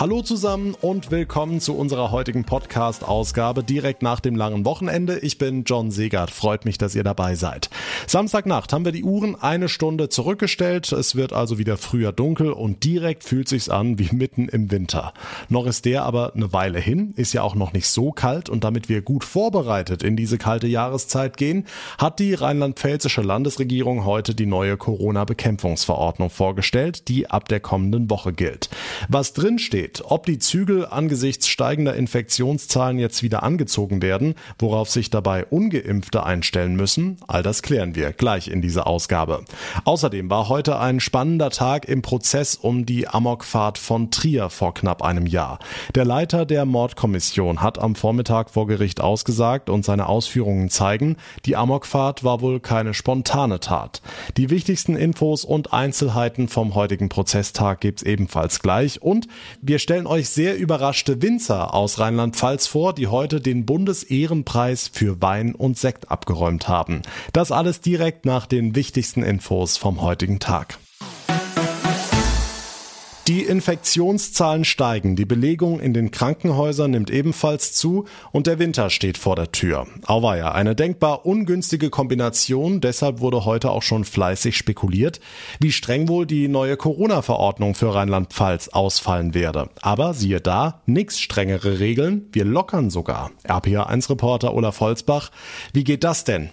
Hallo zusammen und willkommen zu unserer heutigen Podcast-Ausgabe direkt nach dem langen Wochenende. Ich bin John Segert. Freut mich, dass ihr dabei seid. Samstagnacht haben wir die Uhren eine Stunde zurückgestellt. Es wird also wieder früher dunkel und direkt fühlt sich's an wie mitten im Winter. Noch ist der aber eine Weile hin, ist ja auch noch nicht so kalt und damit wir gut vorbereitet in diese kalte Jahreszeit gehen, hat die rheinland-pfälzische Landesregierung heute die neue Corona-Bekämpfungsverordnung vorgestellt, die ab der kommenden Woche gilt. Was drin steht, steht. Ob die Zügel angesichts steigender Infektionszahlen jetzt wieder angezogen werden, worauf sich dabei ungeimpfte einstellen müssen, all das klären wir gleich in dieser Ausgabe. Außerdem war heute ein spannender Tag im Prozess um die Amokfahrt von Trier vor knapp einem Jahr. Der Leiter der Mordkommission hat am Vormittag vor Gericht ausgesagt und seine Ausführungen zeigen, die Amokfahrt war wohl keine spontane Tat. Die wichtigsten Infos und Einzelheiten vom heutigen Prozesstag gibt's ebenfalls gleich und wir wir stellen euch sehr überraschte Winzer aus Rheinland-Pfalz vor, die heute den Bundesehrenpreis für Wein und Sekt abgeräumt haben. Das alles direkt nach den wichtigsten Infos vom heutigen Tag. Die Infektionszahlen steigen, die Belegung in den Krankenhäusern nimmt ebenfalls zu und der Winter steht vor der Tür. Auweia, eine denkbar ungünstige Kombination, deshalb wurde heute auch schon fleißig spekuliert, wie streng wohl die neue Corona-Verordnung für Rheinland-Pfalz ausfallen werde. Aber siehe da, nix strengere Regeln, wir lockern sogar. RPA1-Reporter Olaf Holzbach, wie geht das denn?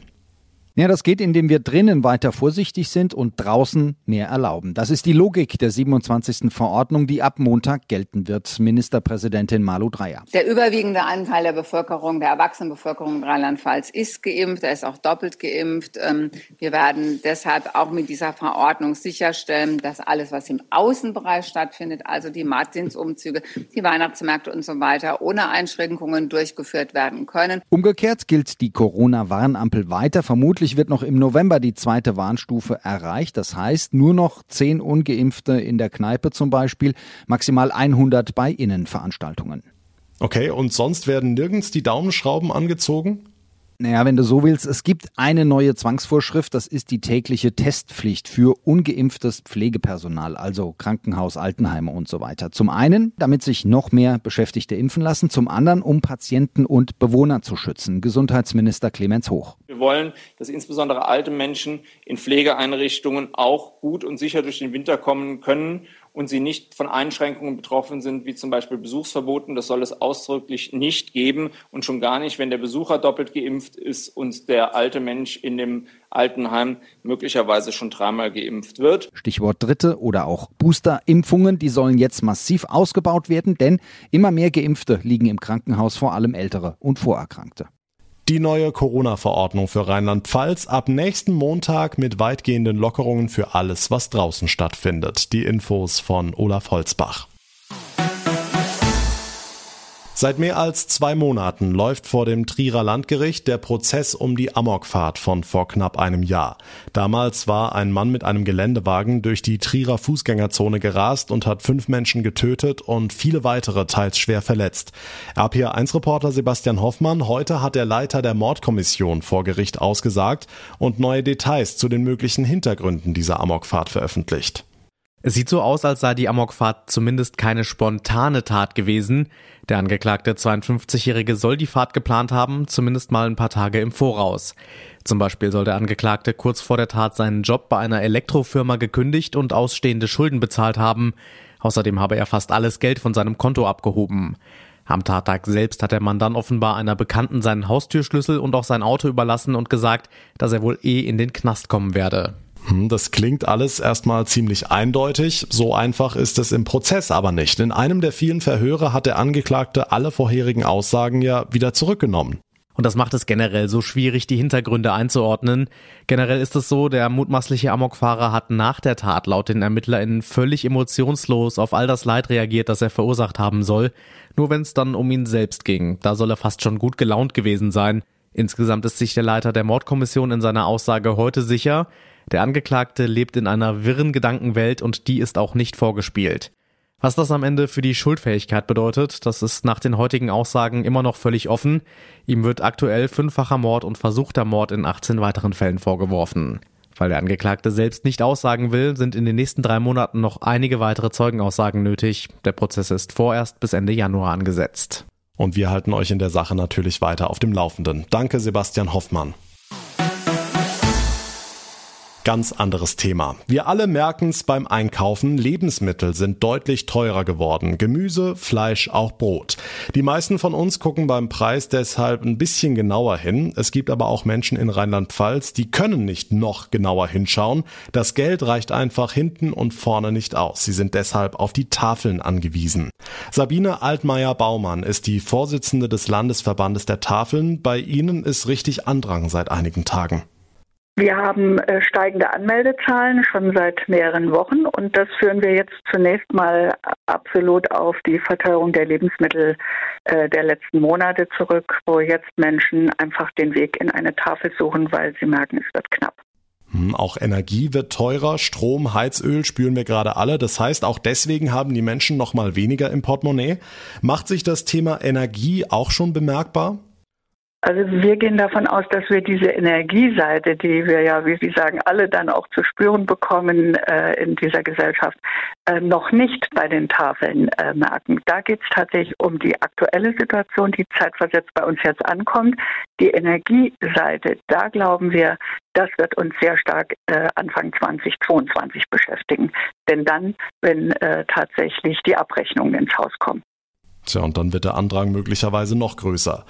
Ja, das geht, indem wir drinnen weiter vorsichtig sind und draußen mehr erlauben. Das ist die Logik der 27. Verordnung, die ab Montag gelten wird. Ministerpräsidentin Malu Dreyer. Der überwiegende Anteil der Bevölkerung, der Erwachsenenbevölkerung in Rheinland-Pfalz ist geimpft, er ist auch doppelt geimpft. Ähm, wir werden deshalb auch mit dieser Verordnung sicherstellen, dass alles, was im Außenbereich stattfindet, also die Martinsumzüge, die Weihnachtsmärkte und so weiter, ohne Einschränkungen durchgeführt werden können. Umgekehrt gilt die Corona-Warnampel weiter. Vermutlich Vermutlich wird noch im November die zweite Warnstufe erreicht. Das heißt, nur noch zehn Ungeimpfte in der Kneipe zum Beispiel, maximal 100 bei Innenveranstaltungen. Okay, und sonst werden nirgends die Daumenschrauben angezogen? Naja, wenn du so willst, es gibt eine neue Zwangsvorschrift, das ist die tägliche Testpflicht für ungeimpftes Pflegepersonal, also Krankenhaus, Altenheime und so weiter. Zum einen, damit sich noch mehr Beschäftigte impfen lassen, zum anderen, um Patienten und Bewohner zu schützen. Gesundheitsminister Clemens Hoch. Wir wollen, dass insbesondere alte Menschen in Pflegeeinrichtungen auch gut und sicher durch den Winter kommen können und sie nicht von Einschränkungen betroffen sind, wie zum Beispiel Besuchsverboten. Das soll es ausdrücklich nicht geben und schon gar nicht, wenn der Besucher doppelt geimpft ist und der alte Mensch in dem Altenheim möglicherweise schon dreimal geimpft wird. Stichwort dritte oder auch Booster-Impfungen, die sollen jetzt massiv ausgebaut werden, denn immer mehr Geimpfte liegen im Krankenhaus, vor allem Ältere und Vorerkrankte. Die neue Corona-Verordnung für Rheinland-Pfalz ab nächsten Montag mit weitgehenden Lockerungen für alles, was draußen stattfindet. Die Infos von Olaf Holzbach. Seit mehr als zwei Monaten läuft vor dem Trierer Landgericht der Prozess um die Amokfahrt von vor knapp einem Jahr. Damals war ein Mann mit einem Geländewagen durch die Trierer Fußgängerzone gerast und hat fünf Menschen getötet und viele weitere teils schwer verletzt. RPA1-Reporter Sebastian Hoffmann, heute hat der Leiter der Mordkommission vor Gericht ausgesagt und neue Details zu den möglichen Hintergründen dieser Amokfahrt veröffentlicht. Es sieht so aus, als sei die Amokfahrt zumindest keine spontane Tat gewesen. Der angeklagte 52-Jährige soll die Fahrt geplant haben, zumindest mal ein paar Tage im Voraus. Zum Beispiel soll der Angeklagte kurz vor der Tat seinen Job bei einer Elektrofirma gekündigt und ausstehende Schulden bezahlt haben. Außerdem habe er fast alles Geld von seinem Konto abgehoben. Am Tattag selbst hat der Mann dann offenbar einer Bekannten seinen Haustürschlüssel und auch sein Auto überlassen und gesagt, dass er wohl eh in den Knast kommen werde. Hm, das klingt alles erstmal ziemlich eindeutig. So einfach ist es im Prozess aber nicht. In einem der vielen Verhöre hat der Angeklagte alle vorherigen Aussagen ja wieder zurückgenommen. Und das macht es generell so schwierig, die Hintergründe einzuordnen. Generell ist es so, der mutmaßliche Amokfahrer hat nach der Tat laut den ErmittlerInnen völlig emotionslos auf all das Leid reagiert, das er verursacht haben soll. Nur wenn es dann um ihn selbst ging. Da soll er fast schon gut gelaunt gewesen sein. Insgesamt ist sich der Leiter der Mordkommission in seiner Aussage heute sicher, der Angeklagte lebt in einer wirren Gedankenwelt und die ist auch nicht vorgespielt. Was das am Ende für die Schuldfähigkeit bedeutet, das ist nach den heutigen Aussagen immer noch völlig offen. Ihm wird aktuell fünffacher Mord und versuchter Mord in 18 weiteren Fällen vorgeworfen. Weil der Angeklagte selbst nicht aussagen will, sind in den nächsten drei Monaten noch einige weitere Zeugenaussagen nötig. Der Prozess ist vorerst bis Ende Januar angesetzt. Und wir halten euch in der Sache natürlich weiter auf dem Laufenden. Danke, Sebastian Hoffmann. Ganz anderes Thema. Wir alle merken es beim Einkaufen, Lebensmittel sind deutlich teurer geworden. Gemüse, Fleisch, auch Brot. Die meisten von uns gucken beim Preis deshalb ein bisschen genauer hin. Es gibt aber auch Menschen in Rheinland-Pfalz, die können nicht noch genauer hinschauen. Das Geld reicht einfach hinten und vorne nicht aus. Sie sind deshalb auf die Tafeln angewiesen. Sabine Altmaier-Baumann ist die Vorsitzende des Landesverbandes der Tafeln. Bei Ihnen ist richtig Andrang seit einigen Tagen. Wir haben äh, steigende Anmeldezahlen schon seit mehreren Wochen und das führen wir jetzt zunächst mal absolut auf die Verteuerung der Lebensmittel äh, der letzten Monate zurück, wo jetzt Menschen einfach den Weg in eine Tafel suchen, weil sie merken, es wird knapp. Hm, auch Energie wird teurer, Strom, Heizöl spüren wir gerade alle. Das heißt, auch deswegen haben die Menschen noch mal weniger im Portemonnaie. Macht sich das Thema Energie auch schon bemerkbar? Also wir gehen davon aus, dass wir diese Energieseite, die wir ja, wie Sie sagen, alle dann auch zu spüren bekommen äh, in dieser Gesellschaft, äh, noch nicht bei den Tafeln äh, merken. Da geht es tatsächlich um die aktuelle Situation, die zeitversetzt bei uns jetzt ankommt. Die Energieseite, da glauben wir, das wird uns sehr stark äh, Anfang 2022 beschäftigen. Denn dann, wenn äh, tatsächlich die Abrechnungen ins Haus kommen. Tja, und dann wird der Andrang möglicherweise noch größer.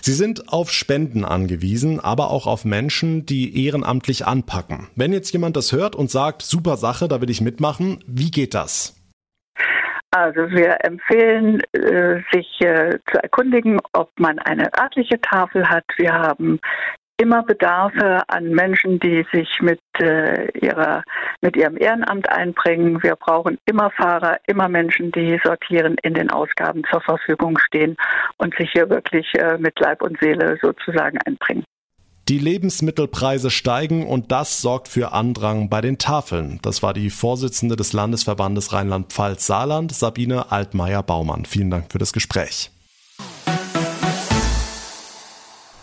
Sie sind auf Spenden angewiesen, aber auch auf Menschen, die ehrenamtlich anpacken. Wenn jetzt jemand das hört und sagt, super Sache, da will ich mitmachen, wie geht das? Also wir empfehlen, äh, sich äh, zu erkundigen, ob man eine örtliche Tafel hat. Wir haben immer Bedarfe an Menschen, die sich mit äh, ihrer mit ihrem Ehrenamt einbringen. Wir brauchen immer Fahrer, immer Menschen, die sortieren in den Ausgaben zur Verfügung stehen und sich hier wirklich äh, mit Leib und Seele sozusagen einbringen. Die Lebensmittelpreise steigen und das sorgt für Andrang bei den Tafeln. Das war die Vorsitzende des Landesverbandes Rheinland-Pfalz-Saarland, Sabine Altmaier-Baumann. Vielen Dank für das Gespräch.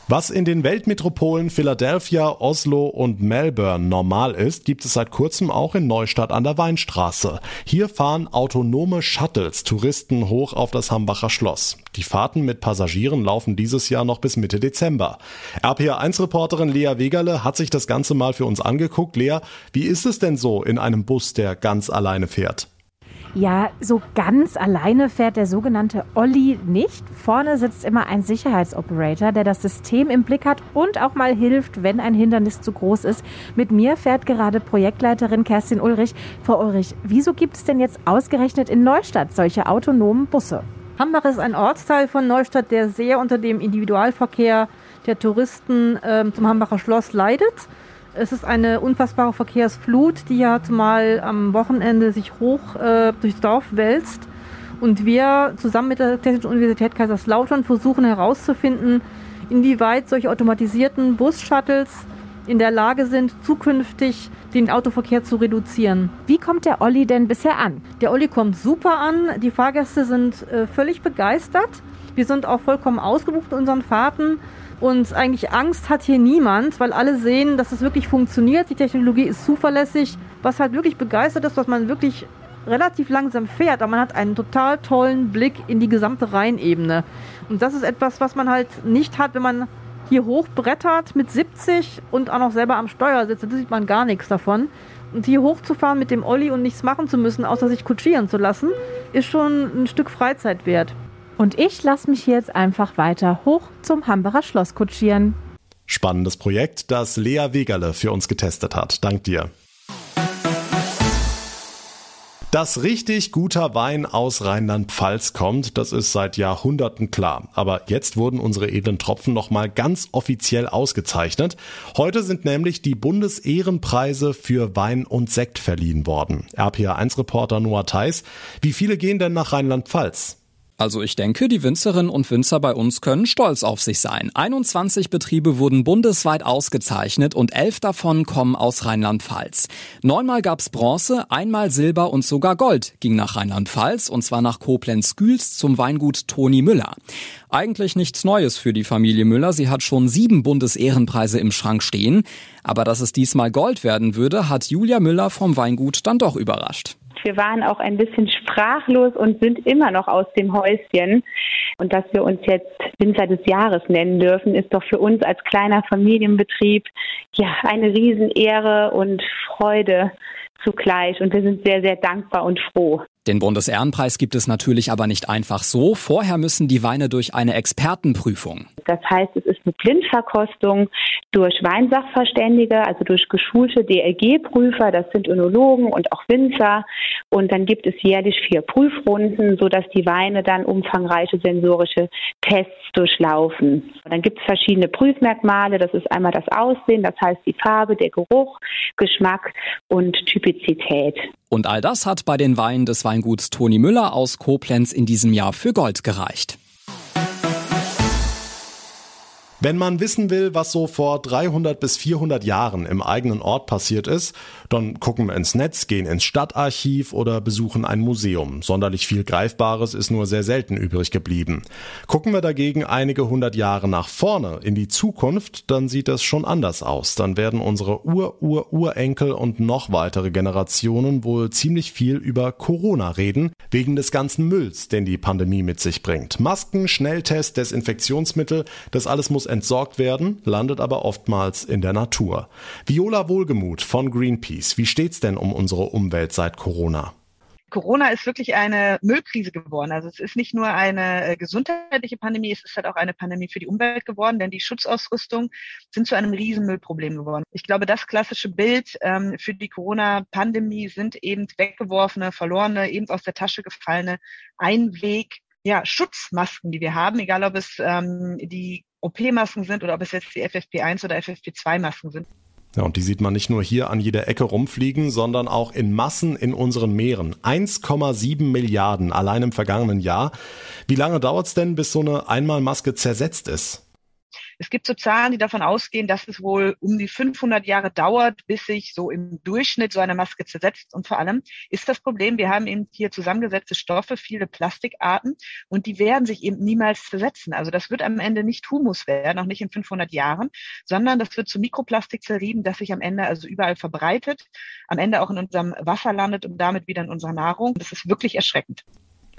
Was in den Weltmetropolen Philadelphia, Oslo und Melbourne normal ist, gibt es seit kurzem auch in Neustadt an der Weinstraße. Hier fahren autonome Shuttles Touristen hoch auf das Hambacher Schloss. Die Fahrten mit Passagieren laufen dieses Jahr noch bis Mitte Dezember. RPA1-Reporterin Lea Wegerle hat sich das Ganze mal für uns angeguckt. Lea, wie ist es denn so in einem Bus, der ganz alleine fährt? Ja, so ganz alleine fährt der sogenannte Olli nicht. Vorne sitzt immer ein Sicherheitsoperator, der das System im Blick hat und auch mal hilft, wenn ein Hindernis zu groß ist. Mit mir fährt gerade Projektleiterin Kerstin Ulrich. Frau Ulrich, wieso gibt es denn jetzt ausgerechnet in Neustadt solche autonomen Busse? Hambach ist ein Ortsteil von Neustadt, der sehr unter dem Individualverkehr der Touristen äh, zum Hambacher Schloss leidet. Es ist eine unfassbare Verkehrsflut, die ja zumal am Wochenende sich hoch äh, durchs Dorf wälzt. Und wir zusammen mit der Technischen Universität Kaiserslautern versuchen herauszufinden, inwieweit solche automatisierten Bus-Shuttles in der Lage sind, zukünftig den Autoverkehr zu reduzieren. Wie kommt der Olli denn bisher an? Der Olli kommt super an. Die Fahrgäste sind äh, völlig begeistert. Wir sind auch vollkommen ausgebucht in unseren Fahrten. Und eigentlich Angst hat hier niemand, weil alle sehen, dass es wirklich funktioniert. Die Technologie ist zuverlässig. Was halt wirklich begeistert ist, dass man wirklich relativ langsam fährt, aber man hat einen total tollen Blick in die gesamte Rheinebene. Und das ist etwas, was man halt nicht hat, wenn man hier hochbrettert mit 70 und auch noch selber am Steuer sitzt. Da sieht man gar nichts davon. Und hier hochzufahren mit dem Olli und nichts machen zu müssen, außer sich kutschieren zu lassen, ist schon ein Stück Freizeit wert. Und ich lasse mich jetzt einfach weiter hoch zum Hambacher Schloss kutschieren. Spannendes Projekt, das Lea Wegerle für uns getestet hat. Dank dir. Dass richtig guter Wein aus Rheinland-Pfalz kommt, das ist seit Jahrhunderten klar. Aber jetzt wurden unsere edlen Tropfen nochmal ganz offiziell ausgezeichnet. Heute sind nämlich die Bundesehrenpreise für Wein und Sekt verliehen worden. RPA1-Reporter Noah Theis. Wie viele gehen denn nach Rheinland-Pfalz? Also ich denke, die Winzerinnen und Winzer bei uns können stolz auf sich sein. 21 Betriebe wurden bundesweit ausgezeichnet und elf davon kommen aus Rheinland-Pfalz. Neunmal gab's Bronze, einmal Silber und sogar Gold ging nach Rheinland-Pfalz und zwar nach Koblenz-Güls zum Weingut Toni Müller. Eigentlich nichts Neues für die Familie Müller. Sie hat schon sieben Bundesehrenpreise im Schrank stehen. Aber dass es diesmal Gold werden würde, hat Julia Müller vom Weingut dann doch überrascht. Wir waren auch ein bisschen sprachlos und sind immer noch aus dem Häuschen. Und dass wir uns jetzt Winzer des Jahres nennen dürfen, ist doch für uns als kleiner Familienbetrieb ja eine Riesenehre und Freude zugleich. Und wir sind sehr, sehr dankbar und froh. Den Bundesehrenpreis gibt es natürlich aber nicht einfach so. Vorher müssen die Weine durch eine Expertenprüfung. Das heißt, es ist eine Blindverkostung durch Weinsachverständige, also durch geschulte DLG-Prüfer. Das sind Önologen und auch Winzer. Und dann gibt es jährlich vier Prüfrunden, sodass die Weine dann umfangreiche sensorische Tests durchlaufen. Und dann gibt es verschiedene Prüfmerkmale. Das ist einmal das Aussehen, das heißt die Farbe, der Geruch, Geschmack und Typizität. Und all das hat bei den Weinen des Weinguts Toni Müller aus Koblenz in diesem Jahr für Gold gereicht. Wenn man wissen will, was so vor 300 bis 400 Jahren im eigenen Ort passiert ist, dann gucken wir ins Netz, gehen ins Stadtarchiv oder besuchen ein Museum. Sonderlich viel Greifbares ist nur sehr selten übrig geblieben. Gucken wir dagegen einige hundert Jahre nach vorne in die Zukunft, dann sieht das schon anders aus. Dann werden unsere Ur-Ur-Urenkel und noch weitere Generationen wohl ziemlich viel über Corona reden, wegen des ganzen Mülls, den die Pandemie mit sich bringt. Masken, Schnelltest, Desinfektionsmittel, das alles muss entsorgt werden, landet aber oftmals in der Natur. Viola Wohlgemuth von Greenpeace, wie steht's denn um unsere Umwelt seit Corona? Corona ist wirklich eine Müllkrise geworden. Also es ist nicht nur eine äh, gesundheitliche Pandemie, es ist halt auch eine Pandemie für die Umwelt geworden, denn die Schutzausrüstung sind zu einem Riesenmüllproblem geworden. Ich glaube, das klassische Bild ähm, für die Corona-Pandemie sind eben weggeworfene, verlorene, eben aus der Tasche gefallene Einweg ja, Schutzmasken, die wir haben, egal ob es ähm, die OP-Masken sind oder ob es jetzt die FFP1 oder FFP2-Masken sind. Ja, und die sieht man nicht nur hier an jeder Ecke rumfliegen, sondern auch in Massen in unseren Meeren. 1,7 Milliarden allein im vergangenen Jahr. Wie lange dauert es denn, bis so eine Einmalmaske zersetzt ist? Es gibt so Zahlen, die davon ausgehen, dass es wohl um die 500 Jahre dauert, bis sich so im Durchschnitt so eine Maske zersetzt. Und vor allem ist das Problem, wir haben eben hier zusammengesetzte Stoffe, viele Plastikarten, und die werden sich eben niemals zersetzen. Also das wird am Ende nicht Humus werden, auch nicht in 500 Jahren, sondern das wird zu Mikroplastik zerrieben, das sich am Ende also überall verbreitet, am Ende auch in unserem Wasser landet und damit wieder in unserer Nahrung. Das ist wirklich erschreckend.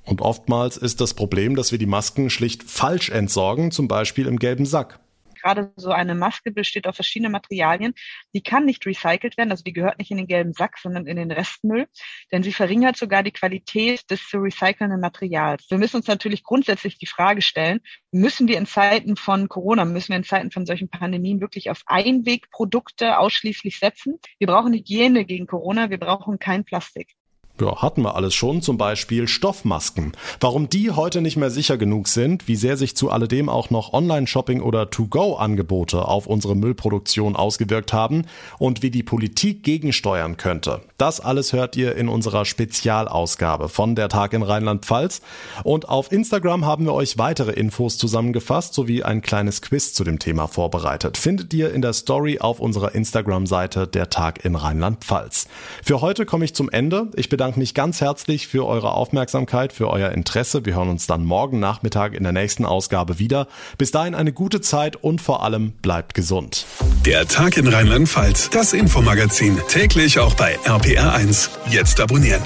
Und oftmals ist das Problem, dass wir die Masken schlicht falsch entsorgen, zum Beispiel im gelben Sack gerade so eine Maske besteht aus verschiedenen Materialien. Die kann nicht recycelt werden, also die gehört nicht in den gelben Sack, sondern in den Restmüll, denn sie verringert sogar die Qualität des zu recycelnden Materials. Wir müssen uns natürlich grundsätzlich die Frage stellen, müssen wir in Zeiten von Corona, müssen wir in Zeiten von solchen Pandemien wirklich auf Einwegprodukte ausschließlich setzen? Wir brauchen Hygiene gegen Corona, wir brauchen kein Plastik. Ja, hatten wir alles schon, zum Beispiel Stoffmasken. Warum die heute nicht mehr sicher genug sind, wie sehr sich zu alledem auch noch Online-Shopping oder To-Go-Angebote auf unsere Müllproduktion ausgewirkt haben und wie die Politik gegensteuern könnte. Das alles hört ihr in unserer Spezialausgabe von Der Tag in Rheinland-Pfalz. Und auf Instagram haben wir euch weitere Infos zusammengefasst sowie ein kleines Quiz zu dem Thema vorbereitet. Findet ihr in der Story auf unserer Instagram-Seite Der Tag in Rheinland-Pfalz. Für heute komme ich zum Ende. Ich bedanke bedanke mich ganz herzlich für eure Aufmerksamkeit, für euer Interesse. Wir hören uns dann morgen Nachmittag in der nächsten Ausgabe wieder. Bis dahin eine gute Zeit und vor allem bleibt gesund. Der Tag in Rheinland-Pfalz, das Infomagazin, täglich auch bei RPR1. Jetzt abonnieren.